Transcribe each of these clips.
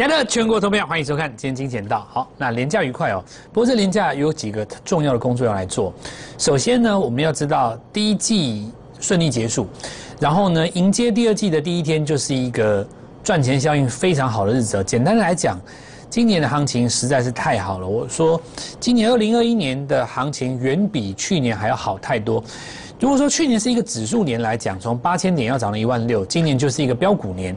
亲爱的全国投票，欢迎收看今天金钱道。好，那廉价愉快哦。不过这廉价有几个重要的工作要来做。首先呢，我们要知道第一季顺利结束，然后呢，迎接第二季的第一天就是一个赚钱效应非常好的日子。简单的来讲，今年的行情实在是太好了。我说，今年二零二一年的行情远比去年还要好太多。如果说去年是一个指数年来讲，从八千点要涨到一万六，今年就是一个标股年。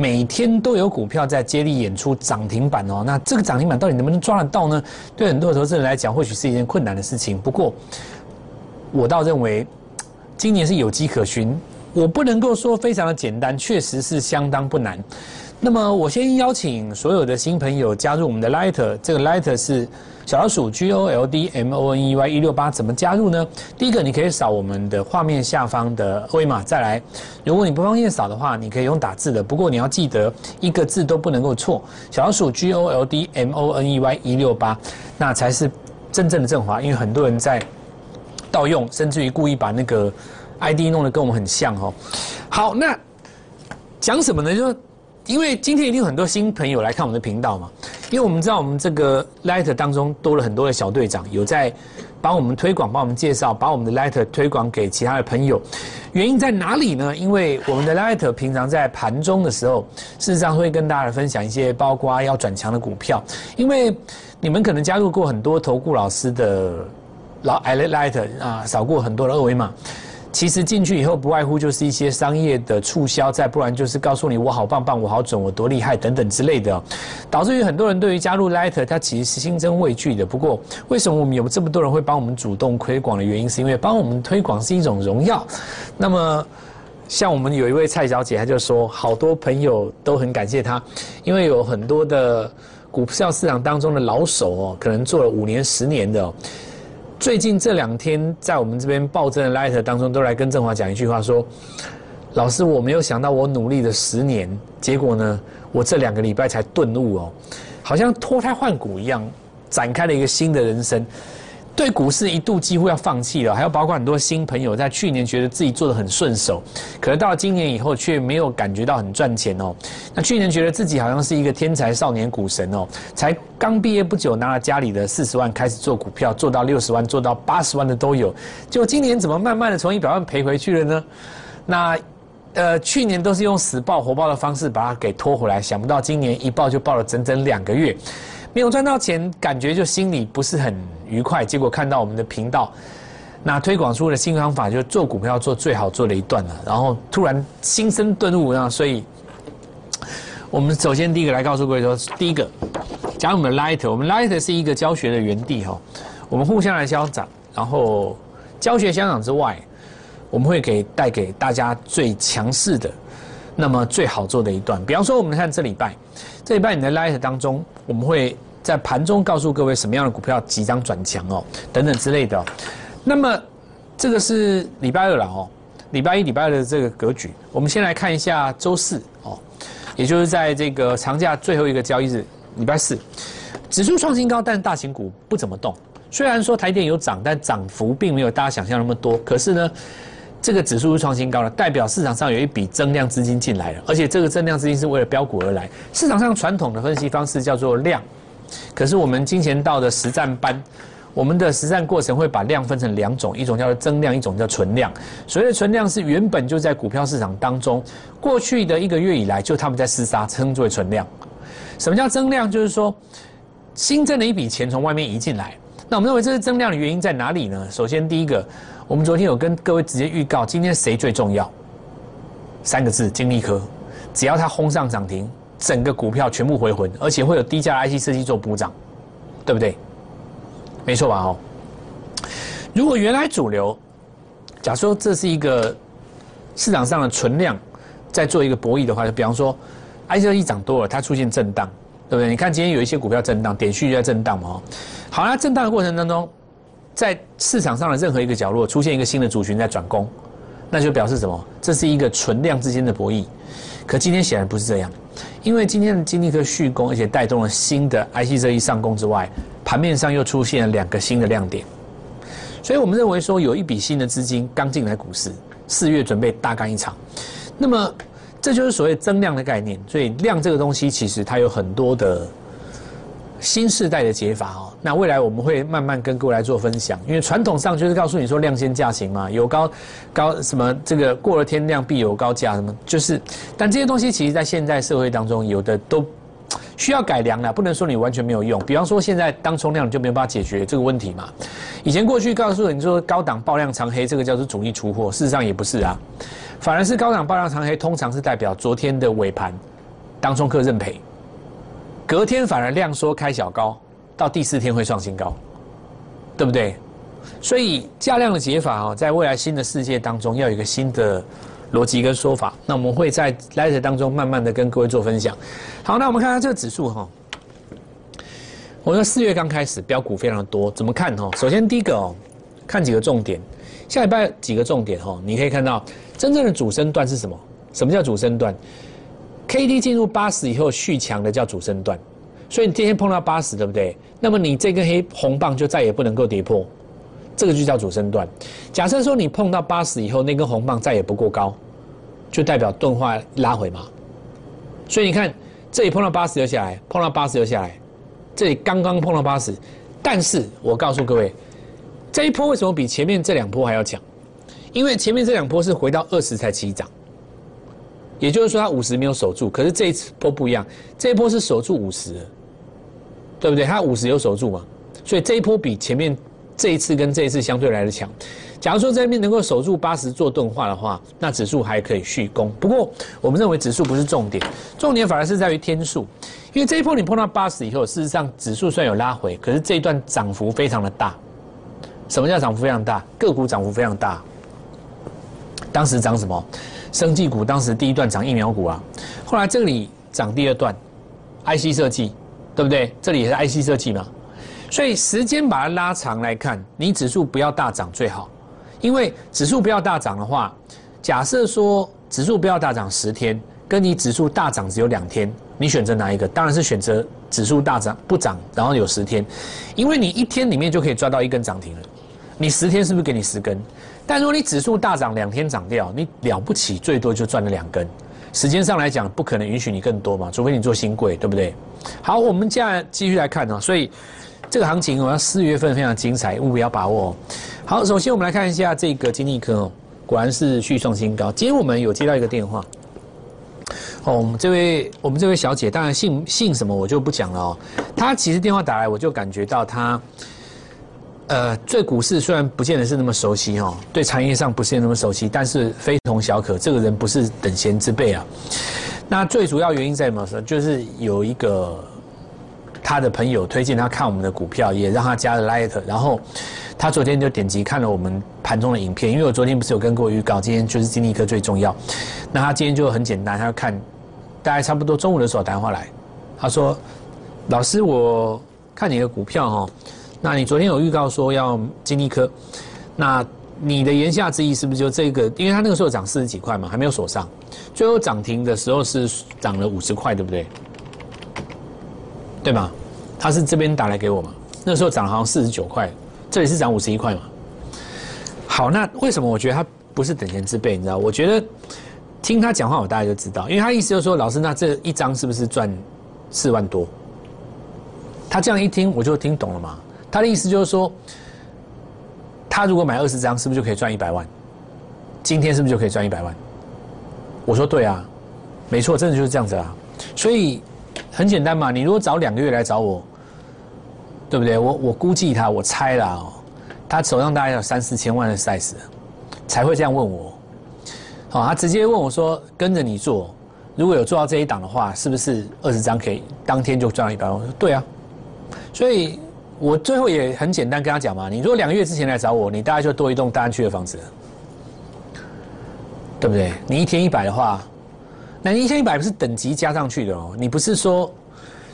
每天都有股票在接力演出涨停板哦，那这个涨停板到底能不能抓得到呢？对很多投资人来讲，或许是一件困难的事情。不过，我倒认为今年是有机可循。我不能够说非常的简单，确实是相当不难。那么，我先邀请所有的新朋友加入我们的 Light，这个 Light 是。小老鼠 G O L D M O N E Y 一六八怎么加入呢？第一个，你可以扫我们的画面下方的二维码。再来，如果你不方便扫的话，你可以用打字的。不过你要记得一个字都不能够错。小老鼠 G O L D M O N E Y 一六八，那才是真正的正华。因为很多人在盗用，甚至于故意把那个 I D 弄得跟我们很像哦。好，那讲什么呢？就因为今天一定有很多新朋友来看我们的频道嘛，因为我们知道我们这个 Light 当中多了很多的小队长，有在帮我们推广、帮我们介绍、把我们的 Light 推广给其他的朋友。原因在哪里呢？因为我们的 Light 平常在盘中的时候，事实上会跟大家分享一些包括要转强的股票。因为你们可能加入过很多投顾老师的老 Light 啊，扫过很多的二维码。其实进去以后，不外乎就是一些商业的促销，再不然就是告诉你我好棒棒，我好准，我多厉害等等之类的，导致于很多人对于加入 Light，他其实是心生畏惧的。不过，为什么我们有这么多人会帮我们主动推广的原因，是因为帮我们推广是一种荣耀。那么，像我们有一位蔡小姐，她就说，好多朋友都很感谢她，因为有很多的股票市场当中的老手哦，可能做了五年、十年的。最近这两天，在我们这边暴增的 Light 当中，都来跟振华讲一句话，说：“老师，我没有想到我努力了十年，结果呢，我这两个礼拜才顿悟哦，好像脱胎换骨一样，展开了一个新的人生。”对股市一度几乎要放弃了，还有包括很多新朋友在去年觉得自己做的很顺手，可是到了今年以后却没有感觉到很赚钱哦。那去年觉得自己好像是一个天才少年股神哦，才刚毕业不久拿了家里的四十万开始做股票，做到六十万，做到八十万的都有。就今年怎么慢慢的从一百万赔回去了呢？那呃去年都是用死抱活抱的方式把它给拖回来，想不到今年一抱就抱了整整两个月。没有赚到钱，感觉就心里不是很愉快。结果看到我们的频道，那推广出的新方法，就做股票做最好做了一段了。然后突然心生顿悟，那所以，我们首先第一个来告诉各位说，第一个，讲我们的 Light，我们 Light 是一个教学的园地哈，我们互相来相长，然后教学相长之外，我们会给带给大家最强势的。那么最好做的一段，比方说我们看这礼拜，这礼拜你的 light 当中，我们会在盘中告诉各位什么样的股票即将转强哦，等等之类的。那么这个是礼拜二了哦，礼拜一、礼拜二的这个格局，我们先来看一下周四哦，也就是在这个长假最后一个交易日，礼拜四，指数创新高，但大型股不怎么动。虽然说台电有涨，但涨幅并没有大家想象那么多。可是呢？这个指数是创新高了，代表市场上有一笔增量资金进来了，而且这个增量资金是为了标股而来。市场上传统的分析方式叫做量，可是我们金钱道的实战班，我们的实战过程会把量分成两种，一种叫做增量，一种叫存量。所谓的存量是原本就在股票市场当中，过去的一个月以来就他们在厮杀，称作为存量。什么叫增量？就是说新增的一笔钱从外面移进来。那我们认为这是增量的原因在哪里呢？首先第一个。我们昨天有跟各位直接预告，今天谁最重要？三个字：金利科。只要它轰上涨停，整个股票全部回魂，而且会有低价 IC 设计做补涨，对不对？没错吧？哦。如果原来主流，假说这是一个市场上的存量，在做一个博弈的话，就比方说 IC 设计涨多了，它出现震荡，对不对？你看今天有一些股票震荡，点序就在震荡嘛。好，那震荡的过程当中。在市场上的任何一个角落出现一个新的族群在转攻，那就表示什么？这是一个存量之间的博弈。可今天显然不是这样，因为今天的金立科续攻，而且带动了新的 IC 这一上攻之外，盘面上又出现了两个新的亮点。所以我们认为说，有一笔新的资金刚进来股市，四月准备大干一场。那么这就是所谓增量的概念。所以量这个东西，其实它有很多的新时代的解法哦。那未来我们会慢慢跟各位来做分享，因为传统上就是告诉你说量先价行嘛，有高高什么这个过了天量必有高价什么，就是，但这些东西其实在现在社会当中有的都需要改良了，不能说你完全没有用。比方说现在当冲量就没有办法解决这个问题嘛。以前过去告诉你说高档爆量长黑，这个叫做主力出货，事实上也不是啊，反而是高档爆量长黑通常是代表昨天的尾盘当冲客认赔，隔天反而量缩开小高。到第四天会创新高，对不对？所以价量的解法哦，在未来新的世界当中，要有一个新的逻辑跟说法。那我们会在 l i t 当中慢慢的跟各位做分享。好，那我们看看这个指数哈。我说四月刚开始，标股非常的多，怎么看哈？首先第一个哦，看几个重点。下礼拜几个重点哈，你可以看到真正的主升段是什么？什么叫主升段？K D 进入八十以后续强的叫主升段。所以你今天碰到八十，对不对？那么你这根黑红棒就再也不能够跌破，这个就叫主升段。假设说你碰到八十以后，那根红棒再也不过高，就代表钝化拉回嘛。所以你看，这里碰到八十又下来，碰到八十又下来，这里刚刚碰到八十，但是我告诉各位，这一波为什么比前面这两波还要强？因为前面这两波是回到二十才起涨。也就是说，它五十没有守住，可是这一次波不一样，这一波是守住五十。对不对？它五十有守住嘛，所以这一波比前面这一次跟这一次相对来的强。假如说这边能够守住八十做钝化的话，那指数还可以续攻。不过我们认为指数不是重点，重点反而是在于天数。因为这一波你碰到八十以后，事实上指数虽然有拉回，可是这一段涨幅非常的大。什么叫涨幅非常大？个股涨幅非常大。当时涨什么？生技股当时第一段涨疫苗股啊，后来这里涨第二段，IC 设计。对不对？这里也是 IC 设计嘛，所以时间把它拉长来看，你指数不要大涨最好，因为指数不要大涨的话，假设说指数不要大涨十天，跟你指数大涨只有两天，你选择哪一个？当然是选择指数大涨不涨，然后有十天，因为你一天里面就可以抓到一根涨停了，你十天是不是给你十根？但如果你指数大涨两天涨掉，你了不起最多就赚了两根。时间上来讲，不可能允许你更多嘛，除非你做新贵，对不对？好，我们接下来继续来看哦。所以这个行情，我要四月份非常精彩，务必要把握。好，首先我们来看一下这个金利科哦，果然是续创新高。今天我们有接到一个电话，哦，我们这位我们这位小姐，当然姓姓什么我就不讲了哦。她其实电话打来，我就感觉到她。呃，对股市虽然不见得是那么熟悉哦，对产业上不是那么熟悉，但是非同小可。这个人不是等闲之辈啊。那最主要原因在什么？就是有一个他的朋友推荐他看我们的股票，也让他加了 Light，然后他昨天就点击看了我们盘中的影片。因为我昨天不是有跟过预告，今天就是金立科最重要。那他今天就很简单，他要看，大概差不多中午的时候打电话来，他说：“老师，我看你的股票哦。”那你昨天有预告说要金利科，那你的言下之意是不是就这个？因为它那个时候涨四十几块嘛，还没有锁上，最后涨停的时候是涨了五十块，对不对？对吗？他是这边打来给我嘛？那时候涨好像四十九块，这里是涨五十一块嘛？好，那为什么我觉得他不是等闲之辈？你知道？我觉得听他讲话，我大概就知道，因为他意思就是说，老师，那这一张是不是赚四万多？他这样一听，我就听懂了嘛。他的意思就是说，他如果买二十张，是不是就可以赚一百万？今天是不是就可以赚一百万？我说对啊，没错，真的就是这样子啊。所以很简单嘛，你如果早两个月来找我，对不对？我我估计他，我猜了哦，他手上大概有三四千万的 size，才会这样问我。好，他直接问我说：“跟着你做，如果有做到这一档的话，是不是二十张可以当天就赚一百万？”我说：“对啊。”所以。我最后也很简单跟他讲嘛，你如果两个月之前来找我，你大概就多一栋大安区的房子，对不对？你一天一百的话，那你一天一百不是等级加上去的哦，你不是说，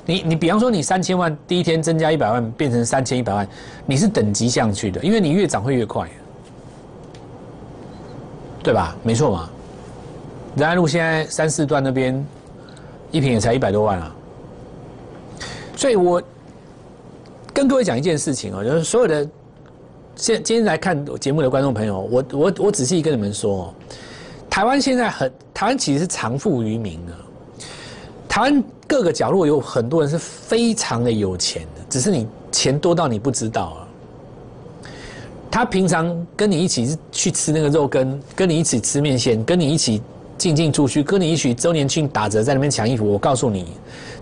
你你比方说你三千万第一天增加一百万变成三千一百万，你是等级上去的，因为你越涨会越快，对吧？没错嘛，仁爱路现在三四段那边一平也才一百多万啊，所以我。跟各位讲一件事情哦，就是所有的现今天来看节目的观众朋友，我我我仔细跟你们说，台湾现在很，台湾其实是藏富于民的。台湾各个角落有很多人是非常的有钱的，只是你钱多到你不知道啊。他平常跟你一起去吃那个肉羹，跟你一起吃面线，跟你一起进进出出，跟你一起周年庆打折在那边抢衣服。我告诉你，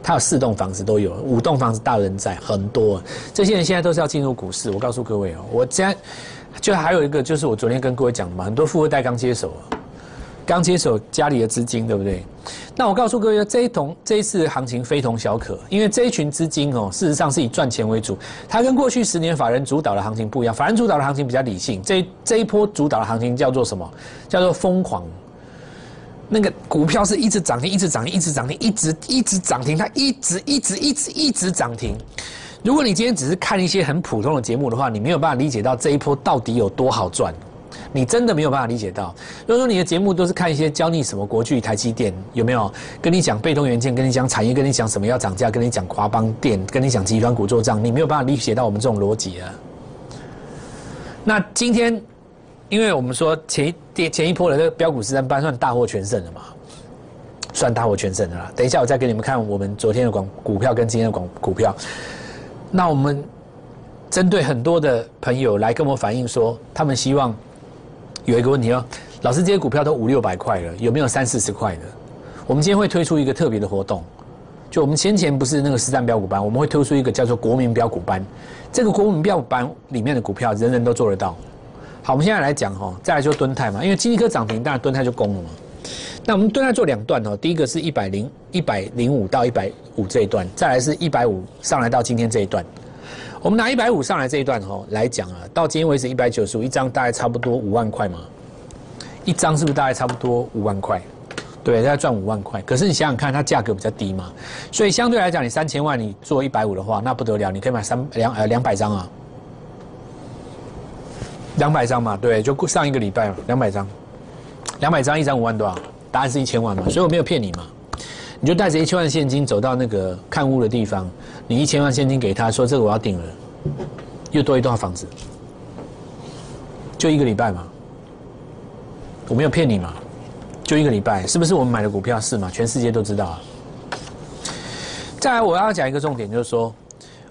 他有四栋房子都有，五栋房子大人在很多。这些人现在都是要进入股市。我告诉各位哦，我家就还有一个，就是我昨天跟各位讲的嘛，很多富二代刚接手。刚接手家里的资金，对不对？那我告诉各位，这一同这一次行情非同小可，因为这一群资金哦，事实上是以赚钱为主。它跟过去十年法人主导的行情不一样，法人主导的行情比较理性。这这一波主导的行情叫做什么？叫做疯狂。那个股票是一直涨停，一直涨停，一直涨停，一直一直涨停，它一直一直一直一直涨停。如果你今天只是看一些很普通的节目的话，你没有办法理解到这一波到底有多好赚。你真的没有办法理解到，如果说你的节目都是看一些教你什么国巨、台积电，有没有跟你讲被动元件，跟你讲产业，跟你讲什么要涨价，跟你讲华邦电，跟你讲集团股做账，你没有办法理解到我们这种逻辑啊。那今天，因为我们说前一前一波的这个标股实战班算大获全胜了嘛，算大获全胜的啦。等一下我再给你们看我们昨天的广股票跟今天的广股票。那我们针对很多的朋友来跟我反映说，他们希望。有一个问题哦，老师，这些股票都五六百块了，有没有三四十块的？我们今天会推出一个特别的活动，就我们先前不是那个实战标股班，我们会推出一个叫做国民标股班。这个国民标股班里面的股票，人人都做得到。好，我们现在来讲哈，再来就蹲泰嘛，因为金立科涨停，当然蹲泰就攻了嘛。那我们蹲泰做两段哦，第一个是一百零一百零五到一百五这一段，再来是一百五上来到今天这一段。我们拿一百五上来这一段哈来讲啊，到今天为止一百九十五一张，大概差不多五万块嘛，一张是不是大概差不多五万块？对，大概赚五万块。可是你想想看，它价格比较低嘛，所以相对来讲，你三千万你做一百五的话，那不得了，你可以买三两呃两百张啊，两百张嘛，对，就上一个礼拜嘛，两百张，两百张一张五万多少？答案是一千万嘛，所以我没有骗你嘛。你就带着一千万现金走到那个看屋的地方，你一千万现金给他说：“这个我要顶了，又多一套房子，就一个礼拜嘛，我没有骗你嘛，就一个礼拜，是不是我们买的股票是嘛？全世界都知道啊。再来，我要讲一个重点，就是说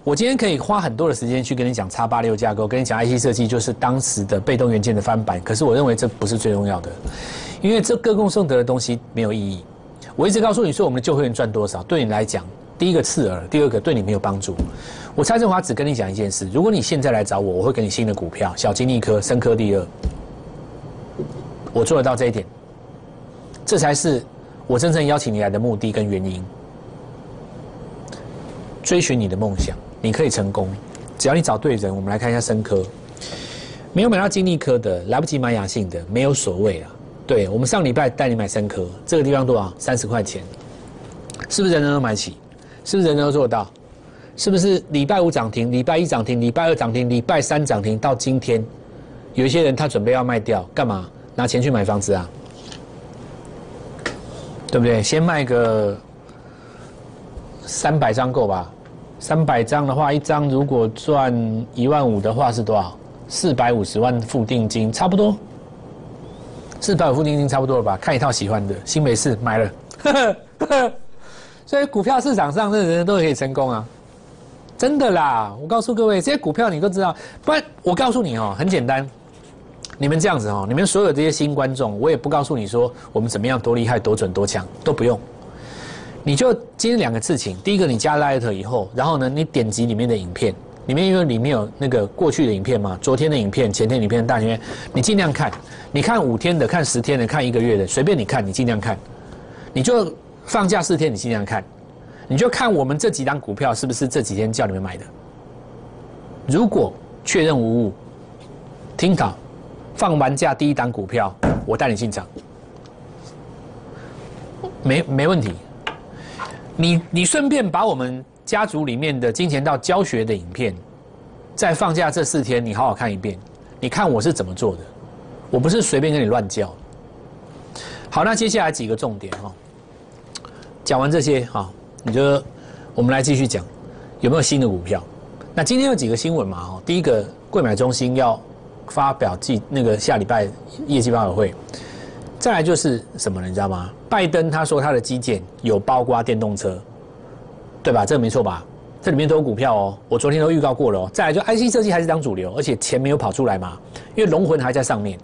我今天可以花很多的时间去跟你讲叉八六架构，跟你讲 IC 设计，就是当时的被动元件的翻版。可是我认为这不是最重要的，因为这歌功颂德的东西没有意义。我一直告诉你说，我们的旧会员赚多少，对你来讲，第一个刺耳，第二个对你没有帮助。我蔡振华只跟你讲一件事：如果你现在来找我，我会给你新的股票，小金利科、深科第二，我做得到这一点，这才是我真正邀请你来的目的跟原因。追寻你的梦想，你可以成功，只要你找对人。我们来看一下生科，没有买到金利科的，来不及买雅信的，没有所谓啊。对我们上礼拜带你买三颗，这个地方多少？三十块钱，是不是人人都买起？是不是人人都做到？是不是礼拜五涨停，礼拜一涨停，礼拜二涨停，礼拜三涨停，到今天，有一些人他准备要卖掉，干嘛？拿钱去买房子啊？对不对？先卖个三百张够吧？三百张的话，一张如果赚一万五的话是多少？四百五十万付定金，差不多。四百五付定金差不多了吧？看一套喜欢的，新美式买了，所以股票市场上，这人人都可以成功啊！真的啦，我告诉各位，这些股票你都知道。不然我告诉你哦，很简单，你们这样子哦，你们所有这些新观众，我也不告诉你说我们怎么样多厉害、多准、多强，都不用。你就今天两个事情，第一个你加 Light 以后，然后呢，你点击里面的影片。里面因为里面有那个过去的影片嘛，昨天的影片、前天影片、大影片，你尽量看。你看五天的，看十天的，看一个月的，随便你看，你尽量看。你就放假四天，你尽量看。你就看我们这几档股票是不是这几天叫你们买的。如果确认无误，听好，放完假第一档股票，我带你进场，没没问题。你你顺便把我们。家族里面的金钱道教学的影片，在放假这四天，你好好看一遍。你看我是怎么做的，我不是随便跟你乱教。好，那接下来几个重点哈，讲完这些哈，你就我们来继续讲，有没有新的股票？那今天有几个新闻嘛？哈，第一个，贵买中心要发表季那个下礼拜业绩发表会，再来就是什么呢？你知道吗？拜登他说他的基建有包括电动车，对吧？这个没错吧？这里面都有股票哦。我昨天都预告过了哦。再来就 IC 设计还是当主流，而且钱没有跑出来嘛，因为龙魂还在上面。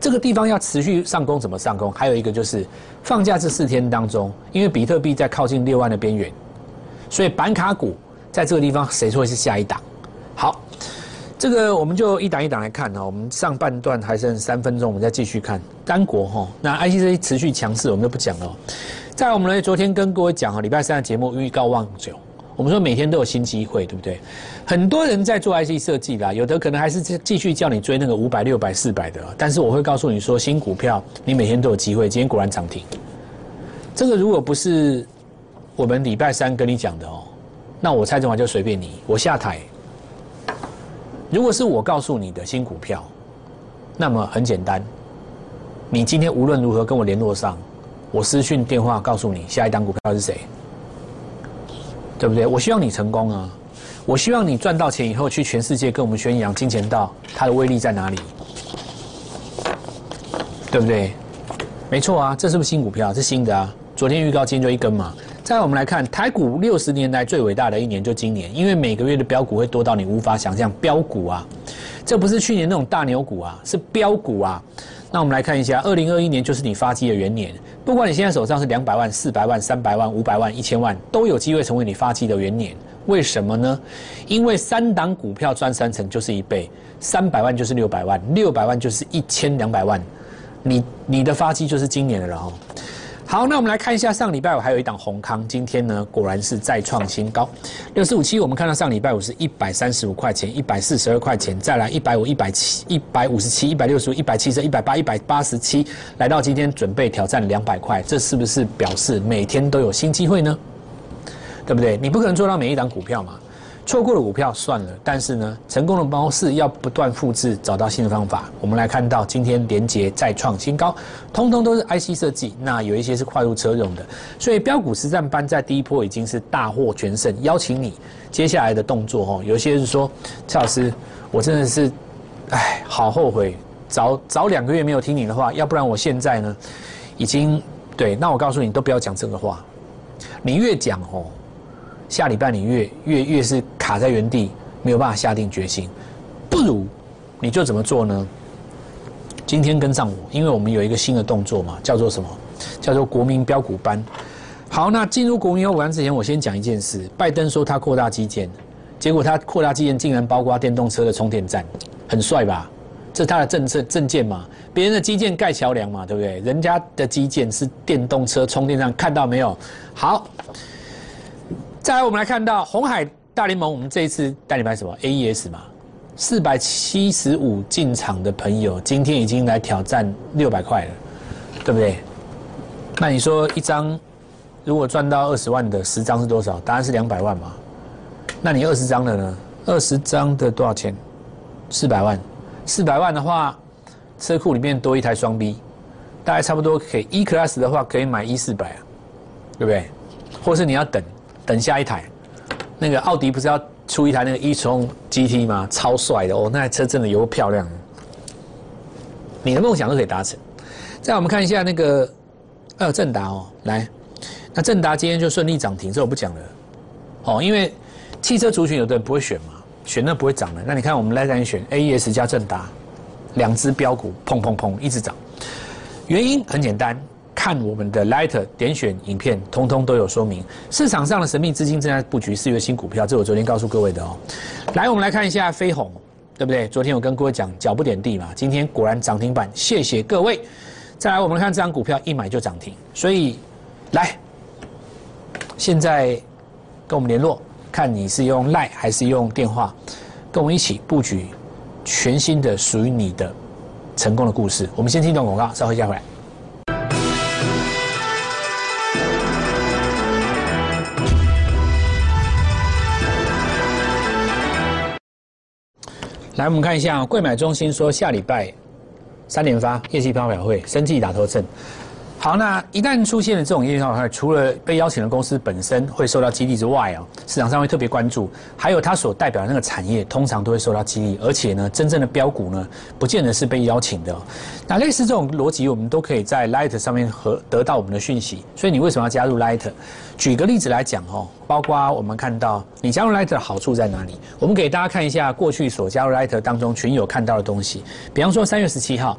这个地方要持续上攻，怎么上攻？还有一个就是放假这四天当中，因为比特币在靠近六万的边缘，所以板卡股在这个地方谁会是下一档？好。这个我们就一档一档来看哈，我们上半段还剩三分钟，我们再继续看单国哈。那 ICC 持续强势，我们就不讲了。在我们呢，昨天跟各位讲哈，礼拜三的节目预告望久，我们说每天都有新机会，对不对？很多人在做 IC 设计啦，有的可能还是继续叫你追那个五百、六百、四百的，但是我会告诉你说，新股票你每天都有机会。今天果然涨停，这个如果不是我们礼拜三跟你讲的哦，那我蔡中华就随便你，我下台。如果是我告诉你的新股票，那么很简单，你今天无论如何跟我联络上，我私讯电话告诉你下一档股票是谁，对不对？我希望你成功啊！我希望你赚到钱以后去全世界跟我们宣扬金钱道它的威力在哪里，对不对？没错啊，这是不是新股票？是新的啊！昨天预告今天就一根嘛。再我们来看台股六十年来最伟大的一年就今年，因为每个月的标股会多到你无法想象。标股啊，这不是去年那种大牛股啊，是标股啊。那我们来看一下，二零二一年就是你发迹的元年。不管你现在手上是两百万、四百万、三百万、五百万、一千万，都有机会成为你发迹的元年。为什么呢？因为三档股票赚三成就是一倍，三百万就是六百万，六百万就是一千两百万。你你的发迹就是今年的了哦。好，那我们来看一下上礼拜五还有一档红康，今天呢果然是再创新高，六四五七。我们看到上礼拜五是一百三十五块钱，一百四十二块钱，再来一百五、一百七、一百五十七、一百六十五、一百七十、一百八、一百八十七，来到今天准备挑战两百块，这是不是表示每天都有新机会呢？对不对？你不可能做到每一档股票嘛。错过了股票算了，但是呢，成功的方式要不断复制，找到新的方法。我们来看到今天连接再创新高，通通都是 IC 设计，那有一些是快入车用的，所以标股实战班在第一波已经是大获全胜。邀请你接下来的动作哦，有些是说，蔡老师，我真的是，哎，好后悔，早早两个月没有听你的话，要不然我现在呢，已经对，那我告诉你，都不要讲这个话，你越讲哦。下礼拜你越越越是卡在原地，没有办法下定决心，不如你就怎么做呢？今天跟上我，因为我们有一个新的动作嘛，叫做什么？叫做国民标股班。好，那进入国民标股班之前，我先讲一件事。拜登说他扩大基建，结果他扩大基建竟然包括电动车的充电站，很帅吧？这是他的政策政见嘛？别人的基建盖桥梁嘛，对不对？人家的基建是电动车充电站，看到没有？好。再来，我们来看到红海大联盟，我们这一次带你买什么？AES 嘛，四百七十五进场的朋友，今天已经来挑战六百块了，对不对？那你说一张如果赚到二十万的十张是多少？答案是两百万嘛？那你二十张的呢？二十张的多少钱？四百万。四百万的话，车库里面多一台双 B，大概差不多可以 E Class 的话可以买一四百啊，对不对？或是你要等。等下一台，那个奥迪不是要出一台那个 e-tron GT 吗？超帅的哦，那台车真的有漂亮。你的梦想都可以达成。再我们看一下那个呃正达哦，来，那正达今天就顺利涨停，这我不讲了。哦，因为汽车族群有的人不会选嘛，选那不会涨的。那你看我们来赶选 AES 加正达，两只标股砰砰砰一直涨，原因很简单。看我们的 Light 点选影片，通通都有说明。市场上的神秘资金正在布局四月新股票，这是我昨天告诉各位的哦。来，我们来看一下飞鸿，对不对？昨天我跟各位讲脚不点地嘛，今天果然涨停板，谢谢各位。再来，我们看这张股票一买就涨停，所以来，现在跟我们联络，看你是用 Line 还是用电话，跟我们一起布局全新的属于你的成功的故事。我们先听一段广告，稍后再回来。来，我们看一下贵买中心说下礼拜三连发业绩发表会，生计打头阵。好，那一旦出现了这种业绩状态，除了被邀请的公司本身会受到激励之外啊，市场上会特别关注，还有它所代表的那个产业，通常都会受到激励，而且呢，真正的标股呢，不见得是被邀请的。那类似这种逻辑，我们都可以在 Light 上面和得到我们的讯息。所以你为什么要加入 Light？举个例子来讲哦，包括我们看到你加入 Light 的好处在哪里？我们给大家看一下过去所加入 Light 当中群友看到的东西，比方说三月十七号。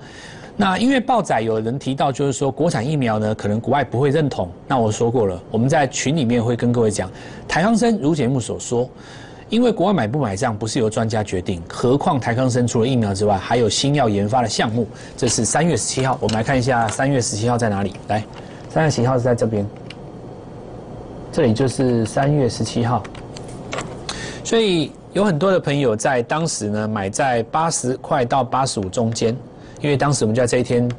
那因为报载有人提到，就是说国产疫苗呢，可能国外不会认同。那我说过了，我们在群里面会跟各位讲，台康生如节目所说，因为国外买不买账不是由专家决定，何况台康生除了疫苗之外，还有新药研发的项目。这是三月十七号，我们来看一下三月十七号在哪里？来，三月十七号是在这边，这里就是三月十七号。所以有很多的朋友在当时呢，买在八十块到八十五中间。因为当时我们就在这一天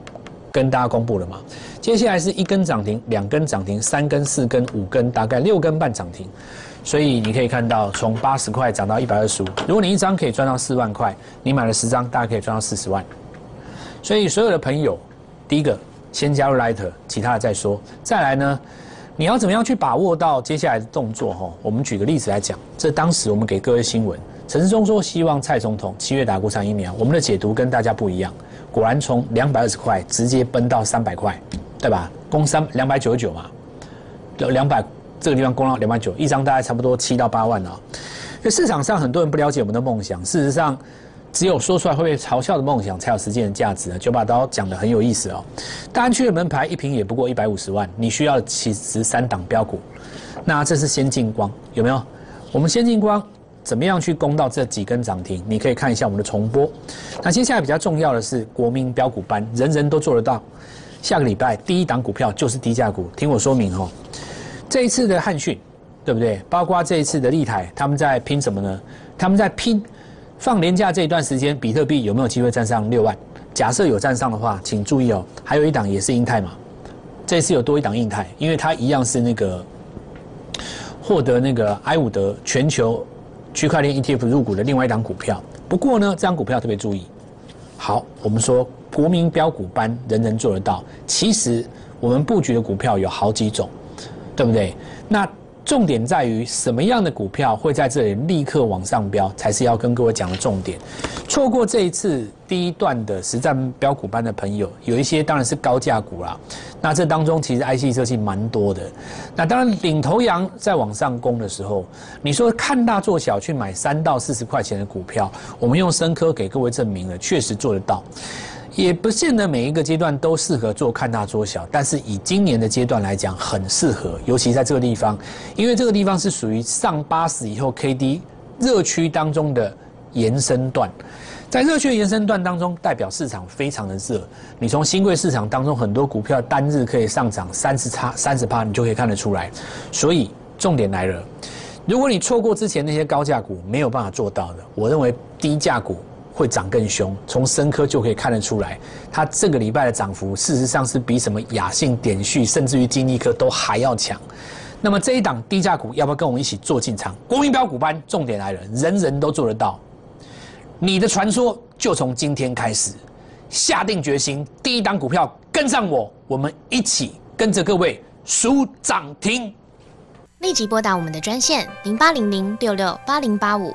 跟大家公布了嘛，接下来是一根涨停，两根涨停，三根、四根、五根，大概六根半涨停，所以你可以看到从八十块涨到一百二十五。如果你一张可以赚到四万块，你买了十张，大概可以赚到四十万。所以所有的朋友，第一个先加入 Light，其他的再说。再来呢，你要怎么样去把握到接下来的动作？哈，我们举个例子来讲，这当时我们给各位新闻，陈世忠说希望蔡总统七月打国产疫苗，我们的解读跟大家不一样。果然从两百二十块直接奔到三百块，对吧？攻三两百九十九嘛，两百这个地方攻到两百九，一张大概差不多七到八万啊。就市场上很多人不了解我们的梦想，事实上只有说出来会被嘲笑的梦想才有实践的价值。九把刀讲的很有意思哦。大安区的门牌一瓶也不过一百五十万，你需要其实三档标股，那这是先进光有没有？我们先进光。怎么样去攻到这几根涨停？你可以看一下我们的重播。那接下来比较重要的是国民标股班，人人都做得到。下个礼拜第一档股票就是低价股，听我说明哦。这一次的汉讯，对不对？包括这一次的立台，他们在拼什么呢？他们在拼放年假这一段时间，比特币有没有机会站上六万？假设有站上的话，请注意哦。还有一档也是英泰嘛，这次有多一档英泰，因为它一样是那个获得那个埃伍德全球。区块链 ETF 入股的另外一档股票，不过呢，这张股票特别注意。好，我们说国民标股班人人做得到，其实我们布局的股票有好几种，对不对？那。重点在于什么样的股票会在这里立刻往上飙，才是要跟各位讲的重点。错过这一次第一段的实战标股班的朋友，有一些当然是高价股啦。那这当中其实 IC 设计蛮多的。那当然领头羊在往上攻的时候，你说看大做小去买三到四十块钱的股票，我们用深科给各位证明了，确实做得到。也不见得每一个阶段都适合做看大做小，但是以今年的阶段来讲，很适合，尤其在这个地方，因为这个地方是属于上八十以后 K D 热区当中的延伸段，在热区延伸段当中，代表市场非常的热。你从新贵市场当中很多股票单日可以上涨三十差三十趴，你就可以看得出来。所以重点来了，如果你错过之前那些高价股没有办法做到的，我认为低价股。会涨更凶，从深科就可以看得出来，它这个礼拜的涨幅事实上是比什么雅信、点序，甚至于金立科都还要强。那么这一档低价股要不要跟我们一起做进场？国民标股班，重点来了，人人都做得到。你的传说就从今天开始，下定决心，第一档股票跟上我，我们一起跟着各位数涨停。立即拨打我们的专线零八零零六六八零八五。